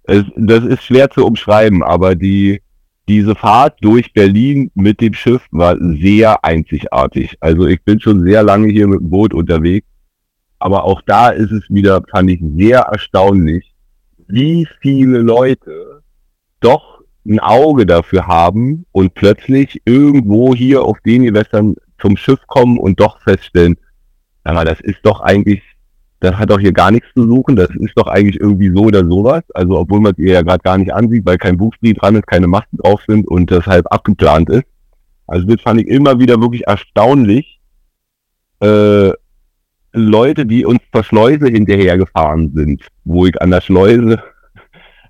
C: es, das ist schwer zu umschreiben, aber die, diese Fahrt durch Berlin mit dem Schiff war sehr einzigartig. Also ich bin schon sehr lange hier mit dem Boot unterwegs, aber auch da ist es wieder, fand ich sehr erstaunlich, wie viele Leute doch ein Auge dafür haben und plötzlich irgendwo hier auf den Gewässern zum Schiff kommen und doch feststellen, aber das ist doch eigentlich das hat doch hier gar nichts zu suchen. Das ist doch eigentlich irgendwie so oder sowas. Also obwohl man es ihr ja gerade gar nicht ansieht, weil kein Buchspree dran ist, keine Masten drauf sind und das halb abgeplant ist. Also das fand ich immer wieder wirklich erstaunlich. Äh, Leute, die uns zur Schleuse hinterhergefahren sind, wo ich an der Schleuse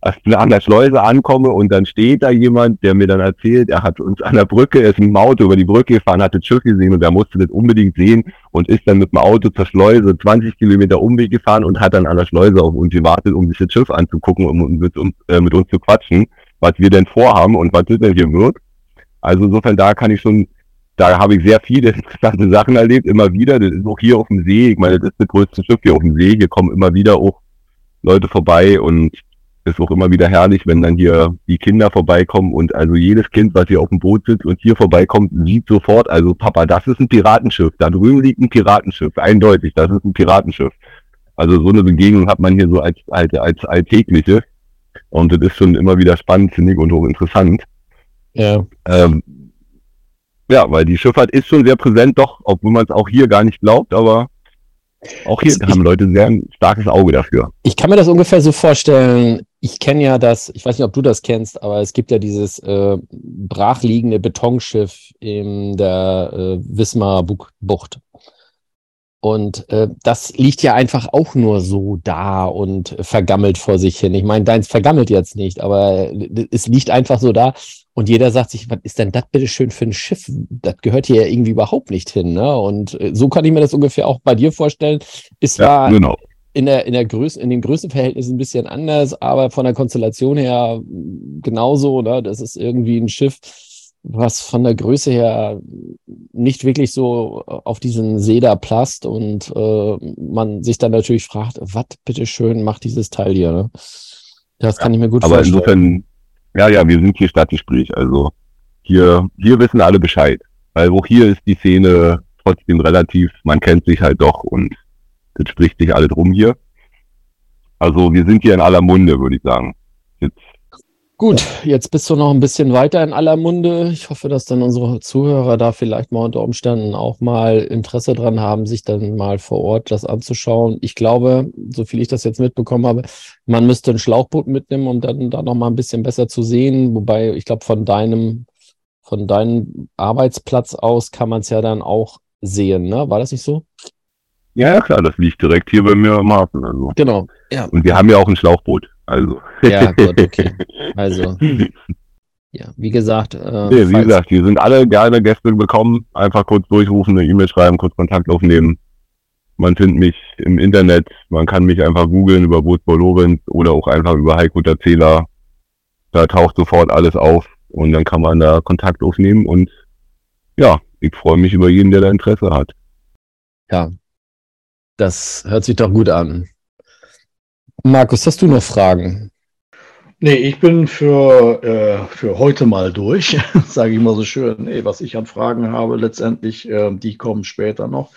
C: an der Schleuse ankomme und dann steht da jemand, der mir dann erzählt, er hat uns an der Brücke, er ist mit dem Auto über die Brücke gefahren, hat das Schiff gesehen und er musste das unbedingt sehen und ist dann mit dem Auto zur Schleuse 20 Kilometer Umweg gefahren und hat dann an der Schleuse auf uns gewartet, um sich das Schiff anzugucken und um mit uns, äh, mit uns zu quatschen, was wir denn vorhaben und was das denn hier wird. Also insofern, da kann ich schon, da habe ich sehr viele interessante Sachen erlebt, immer wieder. Das ist auch hier auf dem See, ich meine, das ist das größte Schiff hier auf dem See, hier kommen immer wieder auch Leute vorbei und ist auch immer wieder herrlich, wenn dann hier die Kinder vorbeikommen und also jedes Kind, was hier auf dem Boot sitzt und hier vorbeikommt, sieht sofort, also Papa, das ist ein Piratenschiff, da drüben liegt ein Piratenschiff, eindeutig, das ist ein Piratenschiff. Also so eine Begegnung hat man hier so als, als, als alltägliche und das ist schon immer wieder spannend, finde ich, und hochinteressant.
A: Ja.
C: Ähm, ja, weil die Schifffahrt ist schon sehr präsent, doch, obwohl man es auch hier gar nicht glaubt, aber auch hier
A: Ich-
C: haben Leute sehr ein starkes Auge dafür.
A: Ich kann mir das ungefähr so vorstellen. Ich kenne ja das, ich weiß nicht, ob du das kennst, aber es gibt ja dieses äh, brachliegende Betonschiff in der äh, Wismar Bu- Bucht. Und äh, das liegt ja einfach auch nur so da und vergammelt vor sich hin. Ich meine, deins vergammelt jetzt nicht, aber es liegt einfach so da. Und jeder sagt sich, was ist denn das bitte schön für ein Schiff? Das gehört hier ja irgendwie überhaupt nicht hin. Ne? Und äh, so kann ich mir das ungefähr auch bei dir vorstellen. Es
C: Ja,
A: war
C: genau.
A: In der, in der Größe, in den Größenverhältnissen ein bisschen anders, aber von der Konstellation her genauso, ne? Das ist irgendwie ein Schiff, was von der Größe her nicht wirklich so auf diesen See da passt und äh, man sich dann natürlich fragt, was bitteschön macht dieses Teil hier, ne? Das kann ich mir gut
C: Aber
A: vorstellen.
C: insofern, ja, ja, wir sind hier Stadtgespräch. Also hier, hier wissen alle Bescheid. Weil auch hier ist die Szene trotzdem relativ, man kennt sich halt doch und das spricht sich alle drum hier. Also wir sind hier in aller Munde, würde ich sagen. Jetzt,
A: Gut, jetzt bist du noch ein bisschen weiter in aller Munde. Ich hoffe, dass dann unsere Zuhörer da vielleicht mal unter Umständen auch mal Interesse dran haben, sich dann mal vor Ort das anzuschauen. Ich glaube, so viel ich das jetzt mitbekommen habe, man müsste ein Schlauchboot mitnehmen, um dann da noch mal ein bisschen besser zu sehen. Wobei, ich glaube, von deinem, von deinem Arbeitsplatz aus kann man es ja dann auch sehen, ne? War das nicht so?
C: Ja, ja, klar, das liegt direkt hier bei mir am Hafen. Also.
A: Genau, ja.
C: Und wir haben ja auch ein Schlauchboot. Also.
A: Ja, gut, okay. Also, ja, wie gesagt. Äh,
C: Nee, wie gesagt, die sind alle gerne Gäste bekommen. Einfach kurz durchrufen, eine E-Mail schreiben, kurz Kontakt aufnehmen. Man findet mich im Internet, man kann mich einfach googeln über Bootsbau Lorenz oder auch einfach über Heiko der Zähler. Da taucht sofort alles auf und dann kann man da Kontakt aufnehmen und ja, ich freue mich über jeden, der da Interesse hat.
A: Ja, das hört sich doch gut an. Markus, hast du noch Fragen?
B: Nee, ich bin für, äh, für heute mal durch, sage ich mal so schön. Nee, was ich an Fragen habe, letztendlich, ähm, die kommen später noch.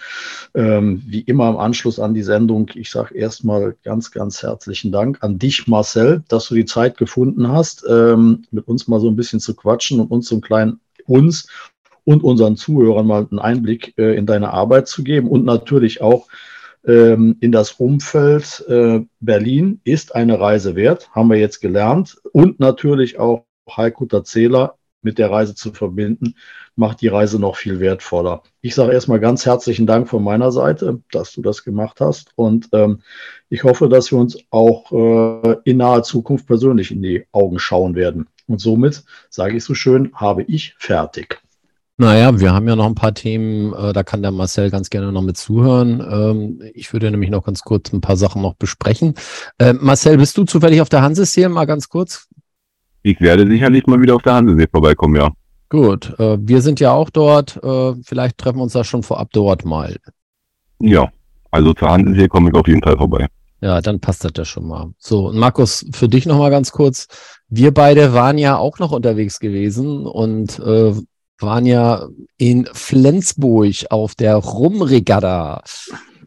B: Ähm, wie immer im Anschluss an die Sendung, ich sage erstmal ganz, ganz herzlichen Dank an dich, Marcel, dass du die Zeit gefunden hast, ähm, mit uns mal so ein bisschen zu quatschen und uns so einen kleinen, uns und unseren Zuhörern mal einen Einblick äh, in deine Arbeit zu geben und natürlich auch ähm, in das Umfeld äh, Berlin ist eine Reise wert, haben wir jetzt gelernt. Und natürlich auch Heiko Zähler mit der Reise zu verbinden, macht die Reise noch viel wertvoller. Ich sage erstmal ganz herzlichen Dank von meiner Seite, dass du das gemacht hast. Und ähm, ich hoffe, dass wir uns auch äh, in naher Zukunft persönlich in die Augen schauen werden. Und somit sage ich so schön, habe ich fertig.
A: Naja, wir haben ja noch ein paar Themen, äh, da kann der Marcel ganz gerne noch mit zuhören. Ähm, ich würde nämlich noch ganz kurz ein paar Sachen noch besprechen. Äh, Marcel, bist du zufällig auf der Hansesee? Mal ganz kurz.
C: Ich werde sicherlich mal wieder auf der Hansesee vorbeikommen, ja.
A: Gut, äh, wir sind ja auch dort. Äh, vielleicht treffen wir uns da schon vorab dort mal.
C: Ja, also zur Hansesee komme ich auf jeden Fall vorbei.
A: Ja, dann passt das ja schon mal. So, Markus, für dich noch mal ganz kurz. Wir beide waren ja auch noch unterwegs gewesen und äh, waren ja in Flensburg auf der Rumregatta.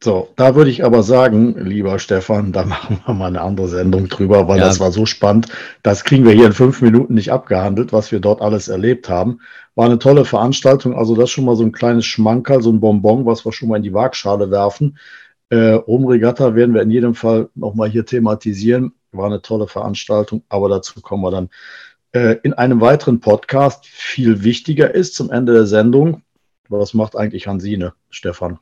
B: So, da würde ich aber sagen, lieber Stefan, da machen wir mal eine andere Sendung drüber, weil
A: Ja.
B: das war so spannend. Das kriegen wir hier in fünf Minuten nicht abgehandelt, was wir dort alles erlebt haben. War eine tolle Veranstaltung. Also das schon mal so ein kleines Schmankerl, so ein Bonbon, was wir schon mal in die Waagschale werfen. Äh, Rumregatta werden wir in jedem Fall nochmal hier thematisieren. War eine tolle Veranstaltung, aber dazu kommen wir dann in einem weiteren Podcast. Viel wichtiger ist zum Ende der Sendung, was macht eigentlich Hansine, Stefan?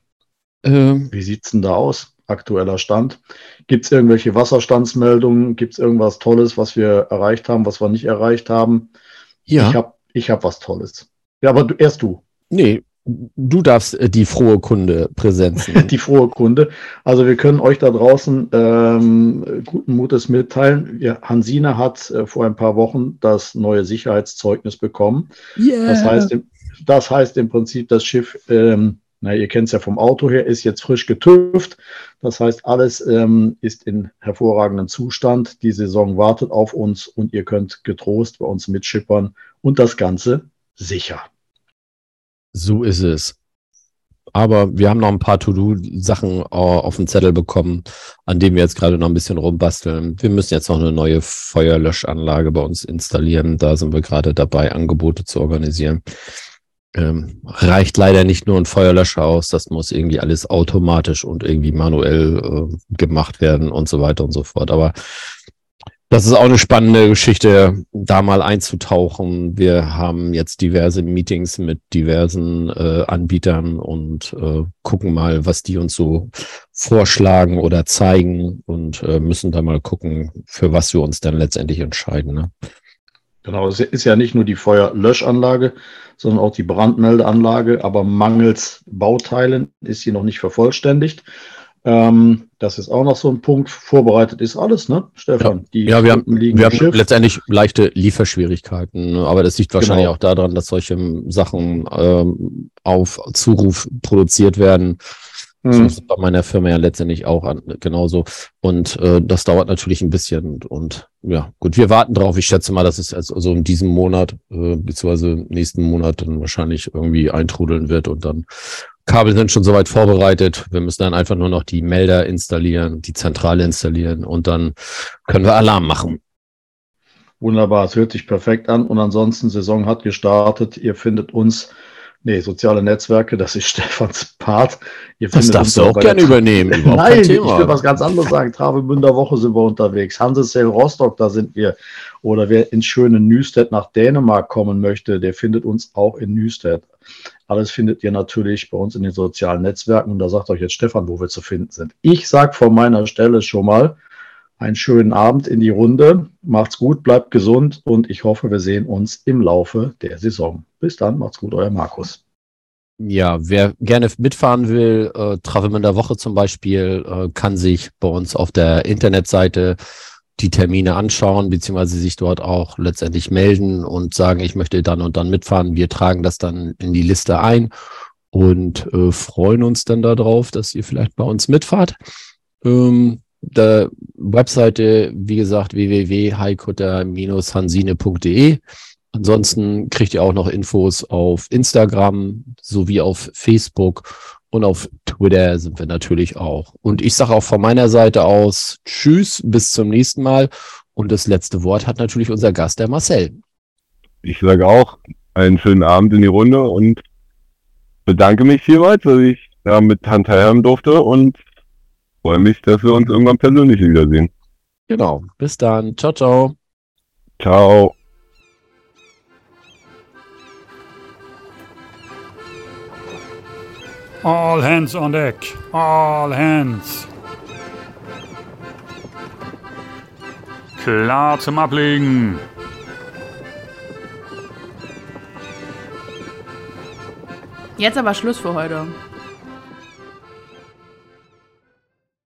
A: Ähm,
B: Wie sieht's denn da aus? Aktueller Stand. Gibt es irgendwelche Wasserstandsmeldungen? Gibt es irgendwas Tolles, was wir erreicht haben, was wir nicht erreicht haben?
A: ja.
B: Ich habe ich hab was Tolles. Ja, aber du, erst du,
A: Nee, du darfst äh, die frohe Kunde präsenzen.
B: die frohe Kunde. Also wir können euch da draußen ähm, guten Mutes mitteilen. Wir, Hansine hat äh, vor ein paar Wochen das neue Sicherheitszeugnis bekommen.
A: yeah.
B: Das heißt, im, das heißt im Prinzip, das Schiff, ähm, na, ihr kennt es ja vom Auto her, ist jetzt frisch getüft. Das heißt, alles ähm, ist in hervorragendem Zustand. Die Saison wartet auf uns und ihr könnt getrost bei uns mitschippern und das Ganze sicher.
A: So ist es. Aber wir haben noch ein paar To-Do-Sachen auf dem Zettel bekommen, an denen wir jetzt gerade noch ein bisschen rumbasteln. Wir müssen jetzt noch eine neue Feuerlöschanlage bei uns installieren. Da sind wir gerade dabei, Angebote zu organisieren. Ähm, reicht leider nicht nur ein Feuerlöscher aus, das muss irgendwie alles automatisch und irgendwie manuell äh, gemacht werden und so weiter und so fort. Aber das ist auch eine spannende Geschichte, da mal einzutauchen. Wir haben jetzt diverse Meetings mit diversen äh, Anbietern und äh, gucken mal, was die uns so vorschlagen oder zeigen und äh, müssen da mal gucken, für was wir uns dann letztendlich entscheiden. Ne?
B: Genau, es ist ja nicht nur die Feuerlöschanlage, sondern auch die Brandmeldeanlage, aber mangels Bauteilen ist sie noch nicht vervollständigt. Ähm, das ist auch noch so ein Punkt. Vorbereitet ist alles, ne, Stefan? Die
A: Ja, wir haben, wir haben letztendlich leichte Lieferschwierigkeiten, ne? aber das liegt wahrscheinlich
B: Genau.
A: auch daran, dass solche Sachen ähm, auf Zuruf produziert werden.
B: Mhm.
A: ist es bei meiner Firma ja letztendlich auch an, genauso. Und äh, das dauert natürlich ein bisschen. Und, und ja, gut, wir warten drauf. Ich schätze mal, dass es also so in diesem Monat, äh, beziehungsweise nächsten Monat dann wahrscheinlich irgendwie eintrudeln wird und dann Kabel sind schon soweit vorbereitet. Wir müssen dann einfach nur noch die Melder installieren, die Zentrale installieren und dann können wir Alarm machen.
B: Wunderbar, es hört sich perfekt an. Und ansonsten, Saison hat gestartet. Ihr findet uns, nee, soziale Netzwerke, das ist Stefans Part. Ihr
A: Das darfst du auch gerne übernehmen. Überhaupt
B: Nein, ich will was ganz anderes sagen. Travemünder Woche sind wir unterwegs. Hansesel Rostock, da sind wir. Oder wer ins schöne Nüstedt nach Dänemark kommen möchte, der findet uns auch in Nüstedt. Alles findet ihr natürlich bei uns in den sozialen Netzwerken. Und da sagt euch jetzt Stefan, wo wir zu finden sind. Ich sage von meiner Stelle schon mal einen schönen Abend in die Runde. Macht's gut, bleibt gesund und ich hoffe, wir sehen uns im Laufe der Saison. Bis dann, macht's gut, euer Markus.
A: Ja, wer gerne mitfahren will, äh, Travemünder Woche zum Beispiel, äh, kann sich bei uns auf der Internetseite die Termine anschauen, beziehungsweise sich dort auch letztendlich melden und sagen, ich möchte dann und dann mitfahren. Wir tragen das dann in die Liste ein und äh, freuen uns dann darauf, dass ihr vielleicht bei uns mitfahrt. Ähm, der Webseite, wie gesagt, www.heikutter-hansine.de. Ansonsten kriegt ihr auch noch Infos auf Instagram sowie auf Facebook und auf Twitter sind wir natürlich auch. Und ich sage auch von meiner Seite aus Tschüss, bis zum nächsten Mal. Und das letzte Wort hat natürlich unser Gast, der Marcel.
C: Ich sage auch einen schönen Abend in die Runde und bedanke mich vielmals, dass ich da mit Hand teilhaben durfte und freue mich, dass wir uns irgendwann persönlich wiedersehen.
A: Genau. Bis dann. Ciao, ciao.
C: Ciao.
D: All hands on deck. All hands. Klar zum Ablegen.
E: Jetzt aber Schluss für heute.